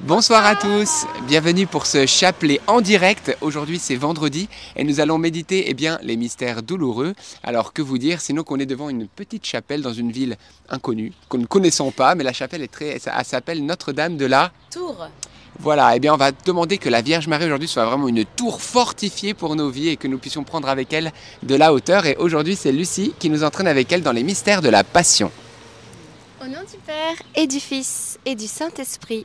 Bonsoir à tous, bienvenue pour ce chapelet en direct. Aujourd'hui c'est vendredi et nous allons méditer eh bien, les mystères douloureux. Alors que vous dire, sinon qu'on est devant une petite chapelle dans une ville inconnue, que nous ne connaissons pas, mais la chapelle est très, elle s'appelle Notre-Dame de la Tour. Voilà, eh bien on va demander que la Vierge Marie aujourd'hui soit vraiment une tour fortifiée pour nos vies et que nous puissions prendre avec elle de la hauteur. Et aujourd'hui c'est Lucie qui nous entraîne avec elle dans les mystères de la Passion. Au nom du Père et du Fils et du Saint-Esprit.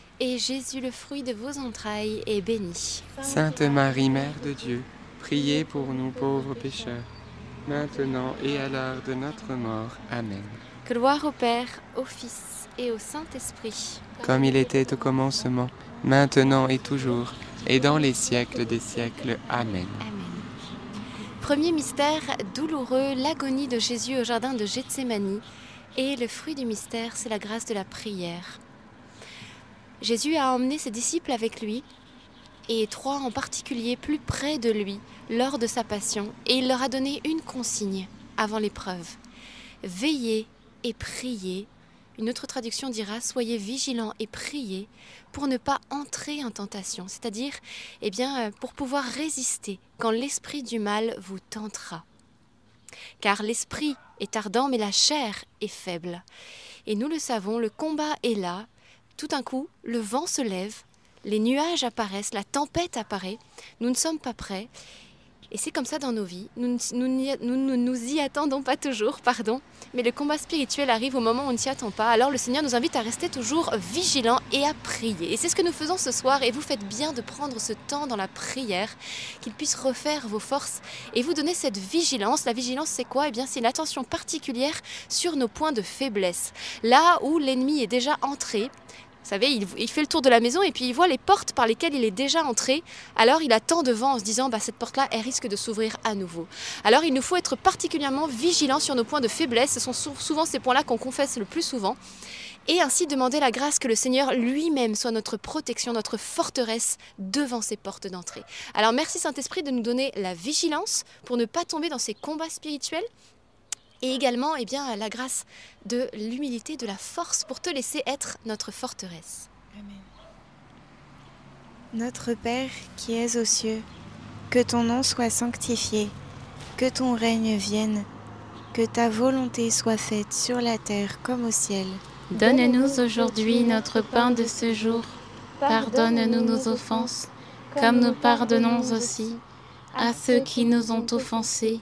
Jésus, le fruit de vos entrailles, est béni. Sainte Marie, Mère de Dieu, priez pour nous pauvres pécheurs, maintenant et à l'heure de notre mort. Amen. Gloire au Père, au Fils et au Saint-Esprit. Comme il était au commencement, maintenant et toujours, et dans les siècles des siècles. Amen. Amen. Premier mystère douloureux, l'agonie de Jésus au jardin de Gethsémanie. Et le fruit du mystère, c'est la grâce de la prière. Jésus a emmené ses disciples avec lui, et trois en particulier plus près de lui lors de sa passion, et il leur a donné une consigne avant l'épreuve. Veillez et priez. Une autre traduction dira soyez vigilants et priez pour ne pas entrer en tentation, c'est-à-dire eh bien euh, pour pouvoir résister quand l'esprit du mal vous tentera. Car l'esprit est ardent mais la chair est faible. Et nous le savons, le combat est là, tout d'un coup, le vent se lève, les nuages apparaissent, la tempête apparaît, nous ne sommes pas prêts. Et c'est comme ça dans nos vies. Nous ne nous, nous, y attendons pas toujours, pardon, mais le combat spirituel arrive au moment où on ne s'y attend pas. Alors le Seigneur nous invite à rester toujours vigilants et à prier. Et c'est ce que nous faisons ce soir. Et vous faites bien de prendre ce temps dans la prière, qu'il puisse refaire vos forces et vous donner cette vigilance. La vigilance, c'est quoi? Eh bien, c'est une attention particulière sur nos points de faiblesse. Là où l'ennemi est déjà entré, vous savez, il, fait le tour de la maison et puis il voit les portes par lesquelles il est déjà entré. Alors il attend devant en se disant, bah, cette porte-là, elle risque de s'ouvrir à nouveau. Alors il nous faut être particulièrement vigilants sur nos points de faiblesse. Ce sont souvent ces points-là qu'on confesse le plus souvent. Et ainsi demander la grâce que le Seigneur lui-même soit notre protection, notre forteresse devant ces portes d'entrée. Alors merci Saint-Esprit de nous donner la vigilance pour ne pas tomber dans ces combats spirituels et également eh bien, la grâce de l'humilité, de la force pour te laisser être notre forteresse. Amen. Notre Père qui es aux cieux, que ton nom soit sanctifié, que ton règne vienne, que ta volonté soit faite sur la terre comme au ciel. Donne-nous aujourd'hui notre pain de ce jour. Pardonne-nous nos offenses, comme nous pardonnons aussi à ceux qui nous ont offensés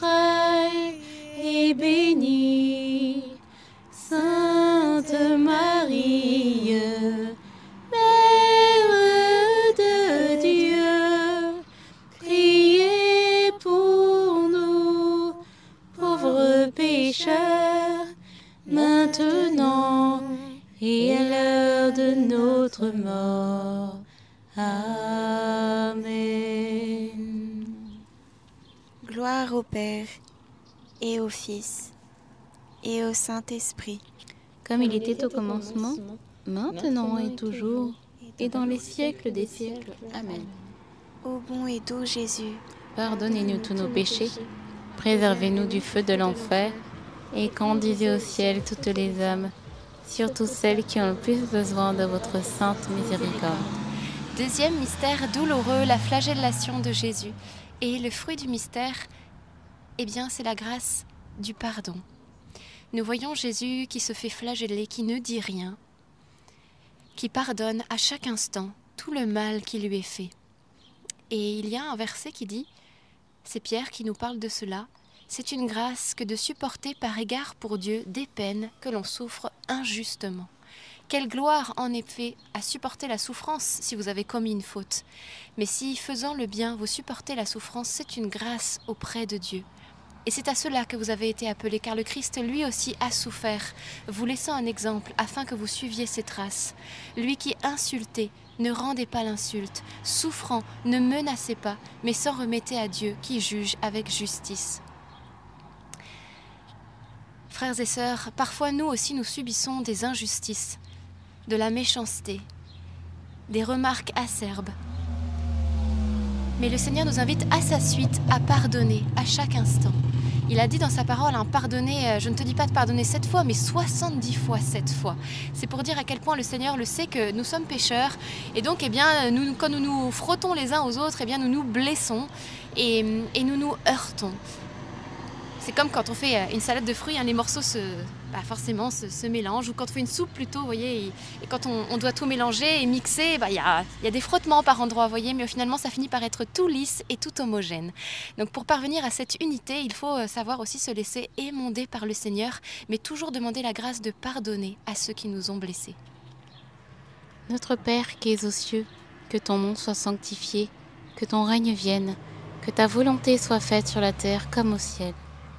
est béni. Sainte Marie, Mère de Dieu, priez pour nous, pauvres pécheurs, maintenant et à l'heure de notre mort. Amen. gloire au Père, et au Fils, et au Saint-Esprit, Comme il était au commencement, maintenant et toujours, et dans les siècles des siècles. Amen. ô bon et doux Jésus, Pardonnez-nous tous nos péchés, préservez-nous du feu de l'enfer, et conduisez au ciel toutes les âmes, surtout celles qui ont le plus besoin de votre sainte miséricorde. Deuxième mystère douloureux, la flagellation de Jésus. Et le fruit du mystère, eh bien, c'est la grâce du pardon. Nous voyons Jésus qui se fait flageller, qui ne dit rien, qui pardonne à chaque instant tout le mal qui lui est fait. Et il y a un verset qui dit, c'est Pierre qui nous parle de cela, c'est une grâce que de supporter par égard pour Dieu des peines que l'on souffre injustement. Quelle gloire en effet à supporter la souffrance si vous avez commis une faute. Mais si, faisant le bien, vous supportez la souffrance, c'est une grâce auprès de Dieu. Et c'est à cela que vous avez été appelés, car le Christ lui aussi a souffert, vous laissant un exemple afin que vous suiviez ses traces. Lui qui insultait, ne rendez pas l'insulte, souffrant, ne menacez pas, mais s'en remettez à Dieu qui juge avec justice. Frères et sœurs, parfois nous aussi nous subissons des injustices, de la méchanceté. des remarques acerbes. Mais le Seigneur nous invite à sa suite à pardonner à chaque instant. Il a dit dans sa parole, hein, pardonner, euh, je ne te dis pas de pardonner sept fois, mais 70 fois sept fois. C'est pour dire à quel point le Seigneur le sait que nous sommes pécheurs. Et donc, eh bien, nous, quand nous nous frottons les uns aux autres, eh bien, nous nous blessons et, nous nous heurtons. C'est comme quand on fait euh, une salade de fruits, hein, les morceaux se, bah, forcément se, mélangent, ou quand on fait une soupe plutôt, vous voyez, et, quand on, doit tout mélanger et mixer, bah, il y, a, y, a, des frottements par endroits, vous voyez, mais finalement ça finit par être tout lisse et tout homogène. Donc pour parvenir à cette unité, il faut euh, savoir aussi se laisser émonder par le Seigneur, mais toujours demander la grâce de pardonner à ceux qui nous ont blessés. Notre Père qui es aux cieux, que ton nom soit sanctifié, que ton règne vienne, que ta volonté soit faite sur la terre comme au ciel.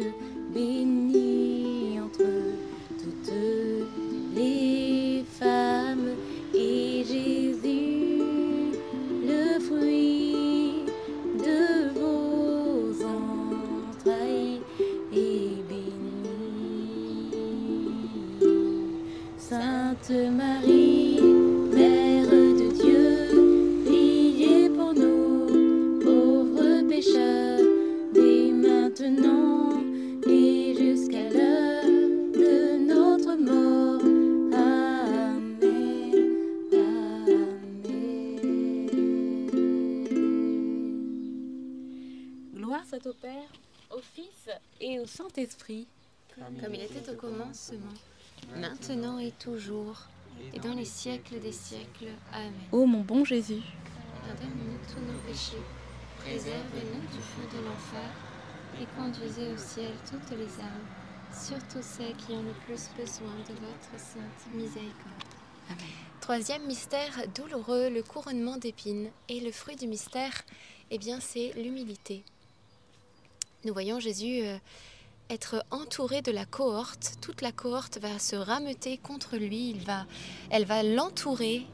to be Saint-Esprit. Comme il était au commencement, maintenant et toujours, et dans les siècles des siècles. Amen. Ô mon bon Jésus, Pardonne-nous tous nos péchés, préservez-nous du feu de l'enfer, et conduisez au ciel toutes les âmes, surtout celles qui ont le plus besoin de votre sainte miséricorde. Amen. Troisième mystère douloureux, le couronnement d'épines. Et le fruit du mystère, eh bien, c'est l'humilité. Nous voyons Jésus euh, être entouré de la cohorte. Toute la cohorte va se rameuter contre lui. Il va, elle va l'entourer.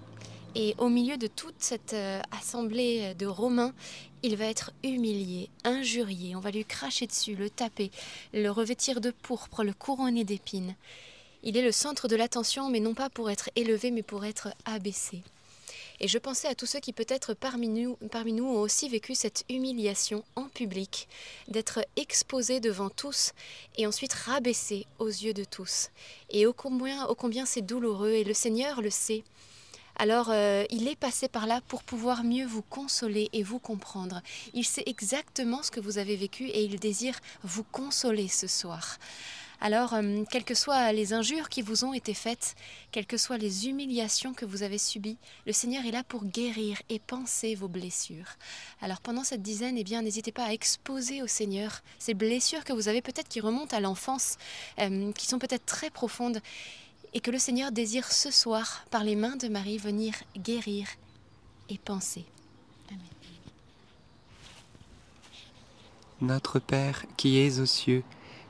Et au milieu de toute cette euh, assemblée de Romains, il va être humilié, injurié. On va lui cracher dessus, le taper, le revêtir de pourpre, le couronner d'épines. Il est le centre de l'attention, mais non pas pour être élevé, mais pour être abaissé. Et je pensais à tous ceux qui peut-être parmi nous, parmi nous ont aussi vécu cette humiliation en public, d'être exposés devant tous et ensuite rabaissés aux yeux de tous. Et ô combien, combien c'est douloureux, et le Seigneur le sait. Alors euh, il est passé par là pour pouvoir mieux vous consoler et vous comprendre. Il sait exactement ce que vous avez vécu et il désire vous consoler ce soir. Alors, euh, quelles que soient les injures qui vous ont été faites, quelles que soient les humiliations que vous avez subies, le Seigneur est là pour guérir et penser vos blessures. Alors, pendant cette dizaine, eh bien, n'hésitez pas à exposer au Seigneur ces blessures que vous avez peut-être qui remontent à l'enfance, euh, qui sont peut-être très profondes, et que le Seigneur désire ce soir, par les mains de Marie, venir guérir et penser. Amen. Notre Père qui es aux cieux,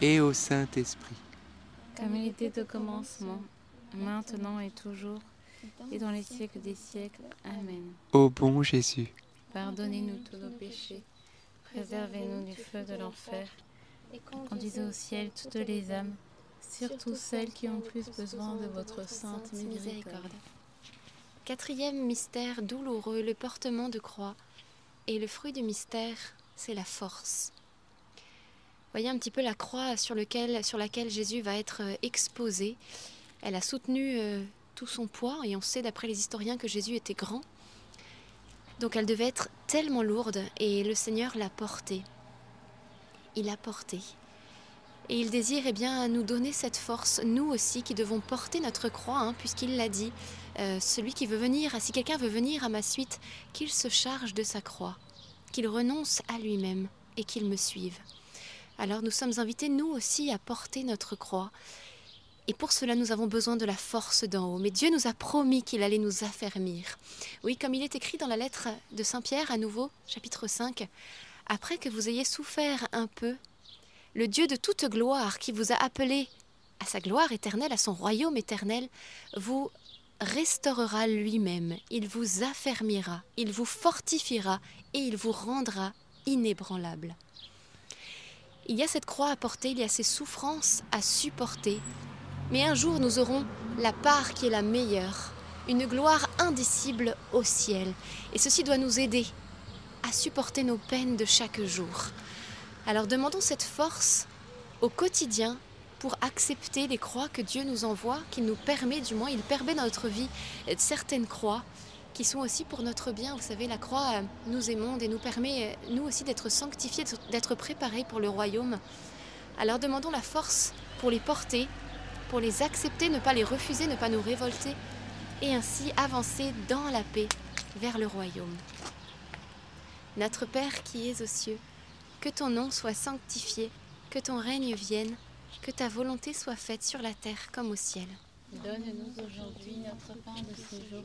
et au Saint-Esprit. Comme il était au commencement, maintenant et toujours, et dans les siècles des siècles. Amen. Ô bon Jésus, Pardonnez-nous tous nos péchés, préservez-nous du feu de l'enfer, et conduisez au ciel toutes les âmes, surtout celles qui ont plus besoin de votre sainte miséricorde. Quatrième mystère douloureux, le portement de croix. Et le fruit du mystère, c'est la force. Voyez un petit peu la croix sur, lequel- sur laquelle Jésus va être euh, exposé. Elle a soutenu euh, tout son poids et on sait d'après les historiens que Jésus était grand. Donc elle devait être tellement lourde et le Seigneur l'a portée. Il l'a portée. Et il désire eh bien, nous donner cette force, nous aussi qui devons porter notre croix, hein, puisqu'il l'a dit. Euh, celui qui veut venir, si quelqu'un veut venir à ma suite, qu'il se charge de sa croix, qu'il renonce à lui-même et qu'il me suive. Alors nous sommes invités, nous aussi, à porter notre croix. Et pour cela, nous avons besoin de la force d'en haut. Mais Dieu nous a promis qu'il allait nous affermir. Oui, comme il est écrit dans la lettre de Saint Pierre, à nouveau, chapitre 5, Après que vous ayez souffert un peu, le Dieu de toute gloire qui vous a appelé à sa gloire éternelle, à son royaume éternel, vous restaurera lui-même, il vous affermira, il vous fortifiera et il vous rendra inébranlable. Il y a cette croix à porter, il y a ces souffrances à supporter, mais un jour nous aurons la part qui est la meilleure, une gloire indicible au ciel, et ceci doit nous aider à supporter nos peines de chaque jour. Alors demandons cette force au quotidien pour accepter les croix que Dieu nous envoie, qu'il nous permet, du moins, il permet dans notre vie euh, certaines croix qui sont aussi pour notre bien. Vous savez, la croix euh, nous émonde et nous permet, euh, nous aussi, d'être sanctifiés, d'être préparés pour le royaume. Alors demandons la force pour les porter, pour les accepter, ne pas les refuser, ne pas nous révolter, et ainsi avancer dans la paix vers le royaume. Notre Père qui es aux cieux, que ton nom soit sanctifié, que ton règne vienne, que ta volonté soit faite sur la terre comme au ciel. Donne-nous aujourd'hui notre pain de ce jour.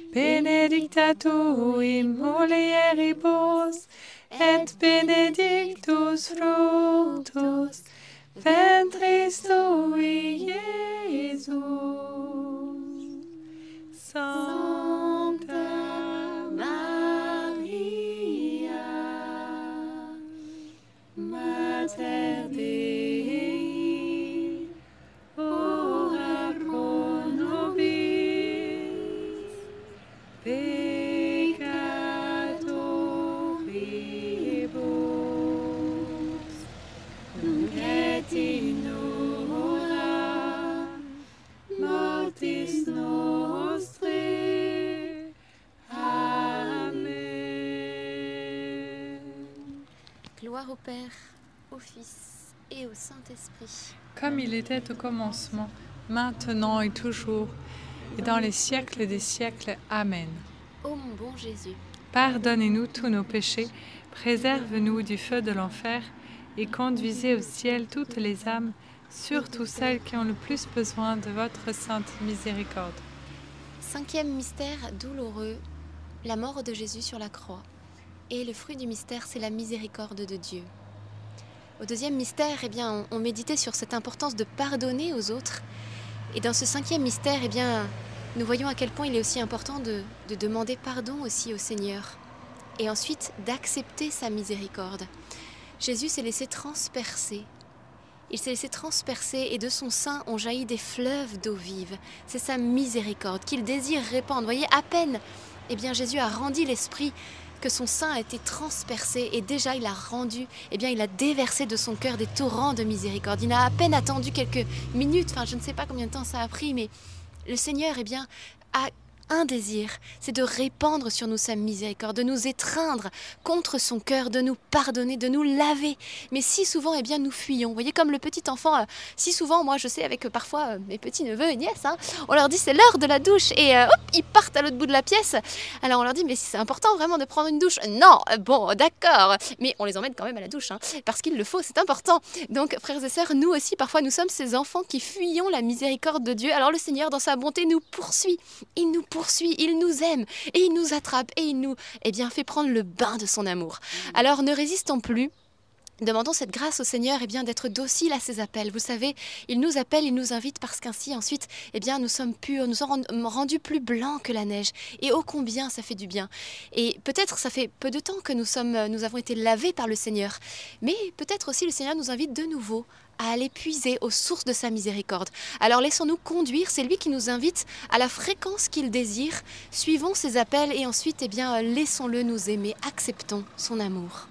benedicta tu in mulieribus, et benedictus fructus ventris tui, Iesus. Gloire au Père, au Fils et au Saint-Esprit. Comme il était au commencement, maintenant et toujours, et dans les siècles des siècles. Amen. Ô mon bon Jésus, Pardonnez-nous tous nos péchés, préserve-nous du feu de l'enfer, et conduisez au ciel toutes les âmes, surtout celles qui ont le plus besoin de votre sainte miséricorde. cinquième mystère douloureux, la mort de Jésus sur la croix. Et le fruit du mystère, c'est la miséricorde de Dieu. Au deuxième mystère, eh bien, on, méditait sur cette importance de pardonner aux autres. Et dans ce cinquième mystère, eh bien, nous voyons à quel point il est aussi important de, de demander pardon aussi au Seigneur. Et ensuite, d'accepter sa miséricorde. Jésus s'est laissé transpercer. Il s'est laissé transpercer et de son sein ont jailli des fleuves d'eau vive. C'est sa miséricorde qu'il désire répandre. Voyez, à peine, eh bien, Jésus a rendu l'esprit que son sein a été transpercé et déjà il a rendu, eh bien, il a déversé de son cœur des torrents de miséricorde. Il a à peine attendu quelques minutes, enfin, je ne sais pas combien de temps ça a pris, mais le Seigneur, eh bien, a un désir, c'est de répandre sur nous sa miséricorde, de nous étreindre contre son cœur, de nous pardonner, de nous laver. Mais si souvent, eh bien, nous fuyons. Vous voyez, comme le petit enfant, euh, si souvent, moi, je sais, avec euh, parfois euh, mes petits neveux et nièces, hein, on leur dit c'est l'heure de la douche et hop, ils partent à l'autre bout de la pièce. Alors on leur dit mais c'est important vraiment de prendre une douche. Non, bon, d'accord, mais on les emmène quand même à la douche, hein, parce qu'il le faut, c'est important. Donc, frères et sœurs, nous aussi, parfois, nous sommes ces enfants qui fuyons la miséricorde de Dieu. Alors le Seigneur, dans sa bonté, nous poursuit. Il nous poursuit, il nous aime et il nous attrape et il nous, eh bien, fait prendre le bain de son amour. Alors ne résistons plus. Demandons cette grâce au Seigneur eh bien d'être docile à ses appels. Vous savez, il nous appelle, il nous invite parce qu'ainsi ensuite, eh bien nous sommes purs, nous sommes rendus plus blancs que la neige. Et ô combien ça fait du bien. Et peut-être ça fait peu de temps que nous sommes nous avons été lavés par le Seigneur, mais peut-être aussi le Seigneur nous invite de nouveau à aller puiser aux sources de sa miséricorde. Alors laissons-nous conduire, c'est lui qui nous invite à la fréquence qu'il désire. Suivons ses appels et ensuite eh bien laissons-le nous aimer, acceptons son amour.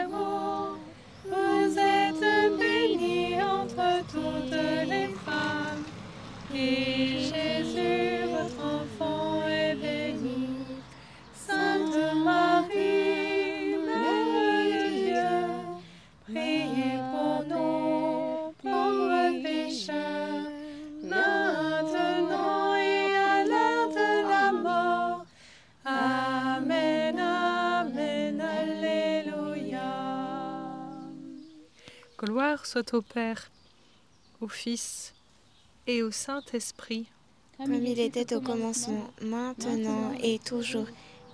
Jésus, votre enfant, est béni. Sainte Marie, Mère de Dieu, priez pour nous, pauvres pécheurs, maintenant et à l'heure de la mort. Amen, Amen, Alléluia. Gloire soit au Père, au Fils et au Saint-Esprit. Comme il était au commencement, maintenant et toujours,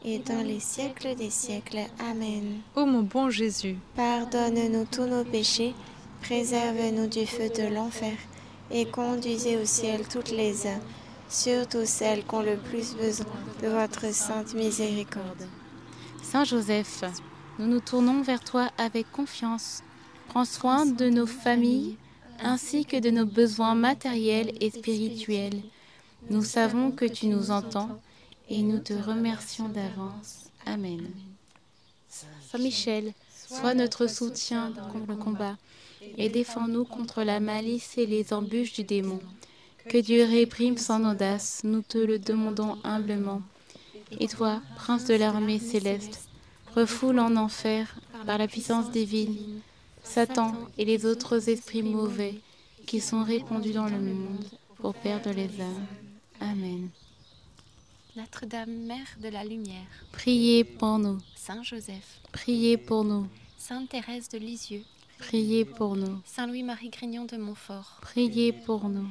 et dans les siècles des siècles. Amen. Ô mon bon Jésus, Pardonne-nous tous nos péchés, préserve-nous du feu de l'enfer, et conduisez au ciel toutes les âmes, surtout celles qui ont le plus besoin de votre sainte miséricorde. Saint Joseph, nous nous tournons vers toi avec confiance. Prends soin de nos familles ainsi que de nos besoins matériels et spirituels. Nous savons que tu nous entends et nous te remercions d'avance. Amen. Saint Michel, sois notre soutien dans le combat et défends-nous contre la malice et les embûches du démon. Que Dieu réprime son audace, nous te le demandons humblement. Et toi, prince de l'armée céleste, refoule en enfer, par la puissance divine, Satan et les autres esprits mauvais qui sont répandus dans le monde pour perdre les âmes. Amen. Notre-Dame, Mère de la Lumière, Priez pour nous, Saint Joseph, priez pour nous, Sainte Thérèse de Lisieux, priez pour nous, Saint Louis-Marie Grignon de Montfort, priez pour nous,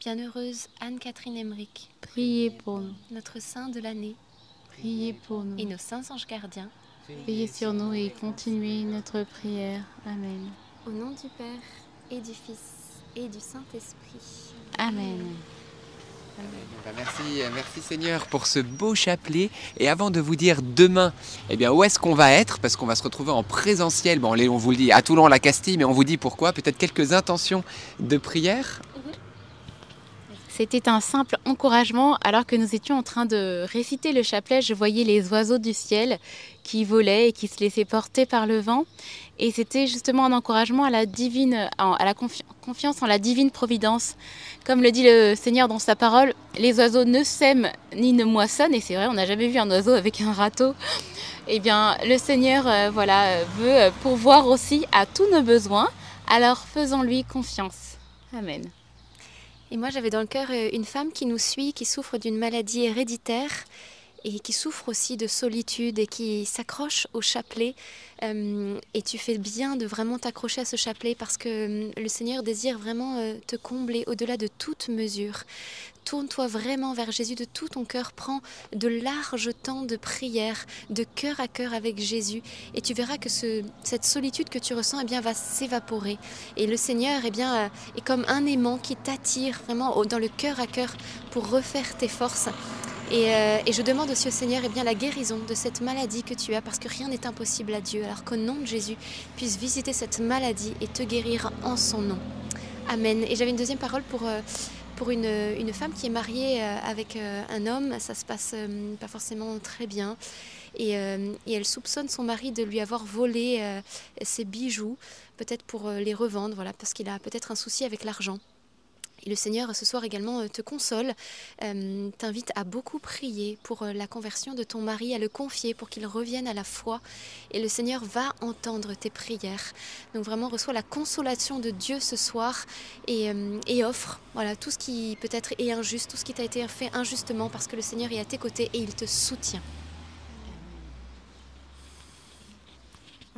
Bienheureuse Anne-Catherine Emmerich, priez pour nous, notre Saint de l'année. Priez pour et nous. nos saints anges gardiens, Veillez sur nous et continuez notre prière. Amen. au nom du Père et du Fils et du Saint-Esprit. Amen. Ben, merci, merci Seigneur pour ce beau chapelet. Et avant de vous dire demain, eh bien où est-ce qu'on va être, parce qu'on va se retrouver en présentiel. Bon, on on vous le dit à Toulon, la Castille, mais on vous dit pourquoi? Peut-être quelques intentions de prière? C'était un simple encouragement alors que nous étions en train de réciter le chapelet. Je voyais les oiseaux du ciel qui volaient et qui se laissaient porter par le vent. Et c'était justement un encouragement à la divine, à la confiance en la divine providence. Comme le dit le Seigneur dans sa parole, les oiseaux ne sèment ni ne moissonnent. Et c'est vrai, on n'a jamais vu un oiseau avec un râteau. Eh bien, le Seigneur, euh, voilà, veut pourvoir aussi à tous nos besoins. Alors faisons-lui confiance. Amen. Et moi, j'avais dans le cœur euh, une femme qui nous suit, qui souffre d'une maladie héréditaire et qui souffre aussi de solitude et qui s'accroche au chapelet. Euh, et tu fais bien de vraiment t'accrocher à ce chapelet parce que euh, le Seigneur désire vraiment euh, te combler au-delà de toute mesure. Tourne-toi vraiment vers Jésus de tout ton cœur. Prends de larges temps de prière, de cœur à cœur avec Jésus. Et tu verras que ce, cette solitude que tu ressens eh bien, va s'évaporer. Et le Seigneur eh bien, est comme un aimant qui t'attire vraiment dans le cœur à cœur pour refaire tes forces. Euh, et, je demande aussi au Seigneur eh bien, la guérison de cette maladie que tu as, parce que rien n'est impossible à Dieu. Alors qu'au nom de Jésus, puisse visiter cette maladie et te guérir en son nom. Amen. Et j'avais une deuxième parole pour, euh, pour une, une, femme qui est mariée euh, avec un homme. Ça se passe pas forcément très bien. Et, et, elle soupçonne son mari de lui avoir volé ses bijoux, peut-être pour les revendre, voilà, parce qu'il a peut-être un souci avec l'argent. Et le Seigneur ce soir également euh, te console, euh, t'invite à beaucoup prier pour euh, la conversion de ton mari, à le confier pour qu'il revienne à la foi. Et le Seigneur va entendre tes prières. Donc vraiment reçois la consolation de Dieu ce soir et, offre voilà, tout ce qui peut-être est injuste, tout ce qui t'a été fait injustement parce que le Seigneur est à tes côtés et il te soutient.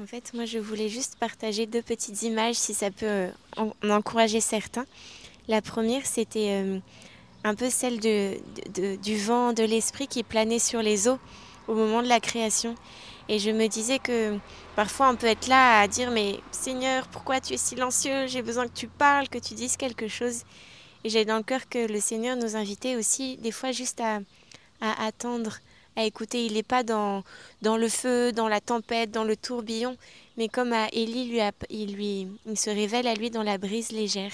En fait, moi, je voulais juste partager deux petites images si ça peut en encourager certains. La première, c'était euh, un peu celle du vent, de l'esprit qui planait sur les eaux au moment de la création. Et je me disais que parfois on peut être là à dire mais Seigneur, pourquoi tu es silencieux? J'ai besoin que tu parles, que tu dises quelque chose. Et j'ai dans le cœur que le Seigneur nous invitait aussi des fois juste à, attendre, à écouter. Il n'est pas dans, dans le feu, dans la tempête, dans le tourbillon, mais comme à Élie, il, lui, il se révèle à lui dans la brise légère.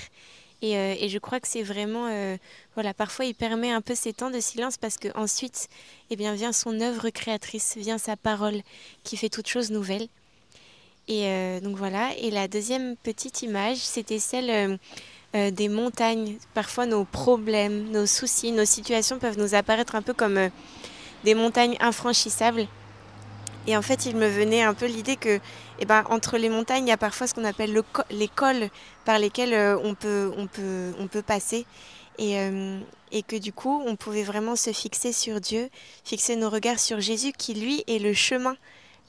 Euh, et, je crois que c'est vraiment, euh, voilà, parfois il permet un peu ces temps de silence parce que ensuite, eh bien, vient son œuvre créatrice, vient sa parole qui fait toute chose nouvelle. Et euh, donc voilà. Et la deuxième petite image, c'était celle des montagnes. Parfois, nos problèmes, nos soucis, nos situations peuvent nous apparaître un peu comme des montagnes infranchissables. Et en fait, il me venait un peu l'idée que, eh ben, entre les montagnes, il y a parfois ce qu'on appelle le les cols par lesquels euh, on, peut, on, peut, on peut passer. Et, euh, et que du coup, on pouvait vraiment se fixer sur Dieu, fixer nos regards sur Jésus, qui lui est le chemin,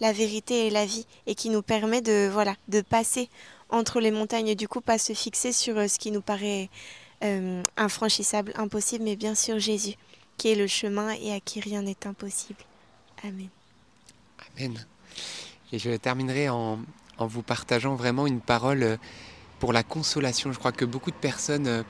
la vérité et la vie, et qui nous permet de, voilà, de passer entre les montagnes. Et du coup, pas se fixer sur euh, ce qui nous paraît infranchissable, impossible, mais bien sûr Jésus, qui est le chemin et à qui rien n'est impossible. Amen. Et je terminerai en, vous partageant vraiment une parole euh, pour la consolation. Je crois que beaucoup de personnes euh,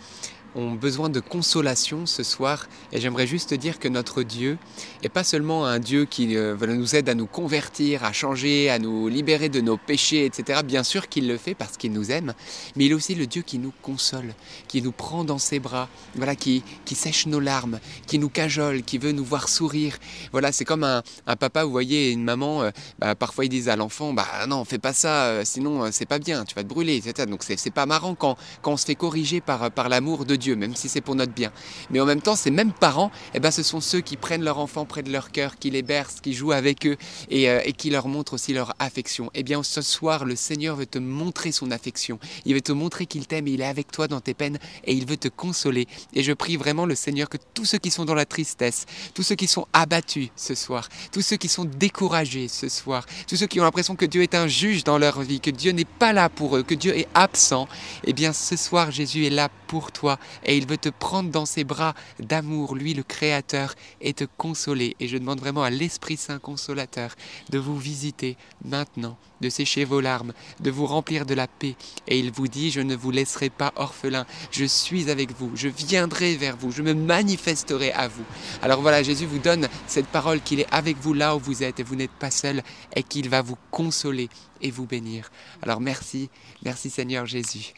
ont besoin de consolation ce soir. Et j'aimerais juste dire que notre Dieu n'est pas seulement un Dieu qui euh, nous aide à nous convertir, à changer, à nous libérer de nos péchés, etc. Bien sûr qu'il le fait parce qu'il nous aime, mais il est aussi le Dieu qui nous console, qui nous prend dans ses bras, voilà, qui, qui sèche nos larmes, qui nous cajole, qui veut nous voir sourire. Voilà, c'est comme un, papa, vous voyez, une maman, euh, bah, parfois ils disent à l'enfant, bah non, fais pas ça, euh, sinon c'est pas bien, tu vas te brûler, etc. Donc c'est pas marrant quand, quand on se fait corriger par, par l'amour de Dieu, même si c'est pour notre bien. Mais en même temps, ces mêmes parents, eh ben, ce sont ceux qui prennent leur enfant près de leur cœur, qui les bercent, qui jouent avec eux et, euh, et qui leur montrent aussi leur affection. Eh bien, ce soir, le Seigneur veut te montrer son affection. Il veut te montrer qu'il t'aime, il est avec toi dans tes peines et il veut te consoler. Et je prie vraiment le Seigneur que tous ceux qui sont dans la tristesse, tous ceux qui sont abattus ce soir, tous ceux qui sont découragés ce soir, tous ceux qui ont l'impression que Dieu est un juge dans leur vie, que Dieu n'est pas là pour eux, que Dieu est absent, eh bien ce soir Jésus est là pour toi et il veut te prendre dans ses bras d'amour, lui le Créateur, et te consoler. Et je demande vraiment à l'Esprit Saint consolateur de vous visiter maintenant, de sécher vos larmes, de vous remplir de la paix. Et il vous dit, je ne vous laisserai pas orphelin, je suis avec vous, je viendrai vers vous, je me manifesterai à vous. Alors voilà, Jésus vous donne cette parole qu'il est avec vous là où vous êtes et vous n'êtes pas seul et qu'il va vous consoler et vous bénir. Alors merci, merci Seigneur Jésus.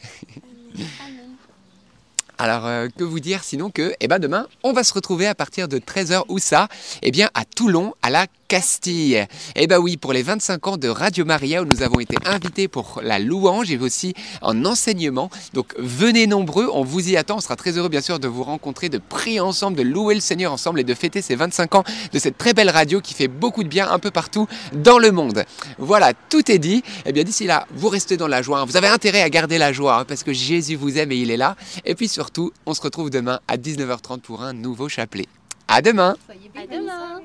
Amen. Alors, euh, que vous dire sinon que, eh ben demain, on va se retrouver à partir de 13h où ça Eh bien, à Toulon, à la Castille. Eh ben oui, pour les 25 ans de Radio Maria, où nous avons été invités pour la louange et aussi en enseignement. Donc, venez nombreux, on vous y attend. On sera très heureux, bien sûr, de vous rencontrer, de prier ensemble, de louer le Seigneur ensemble et de fêter ces 25 ans de cette très belle radio qui fait beaucoup de bien un peu partout dans le monde. Voilà, tout est dit. Eh bien, d'ici là, vous restez dans la joie. Vous avez intérêt à garder la joie hein, parce que Jésus vous aime et il est là. Et puis surtout, on se retrouve demain à 19h30 pour un nouveau chapelet. À demain À demain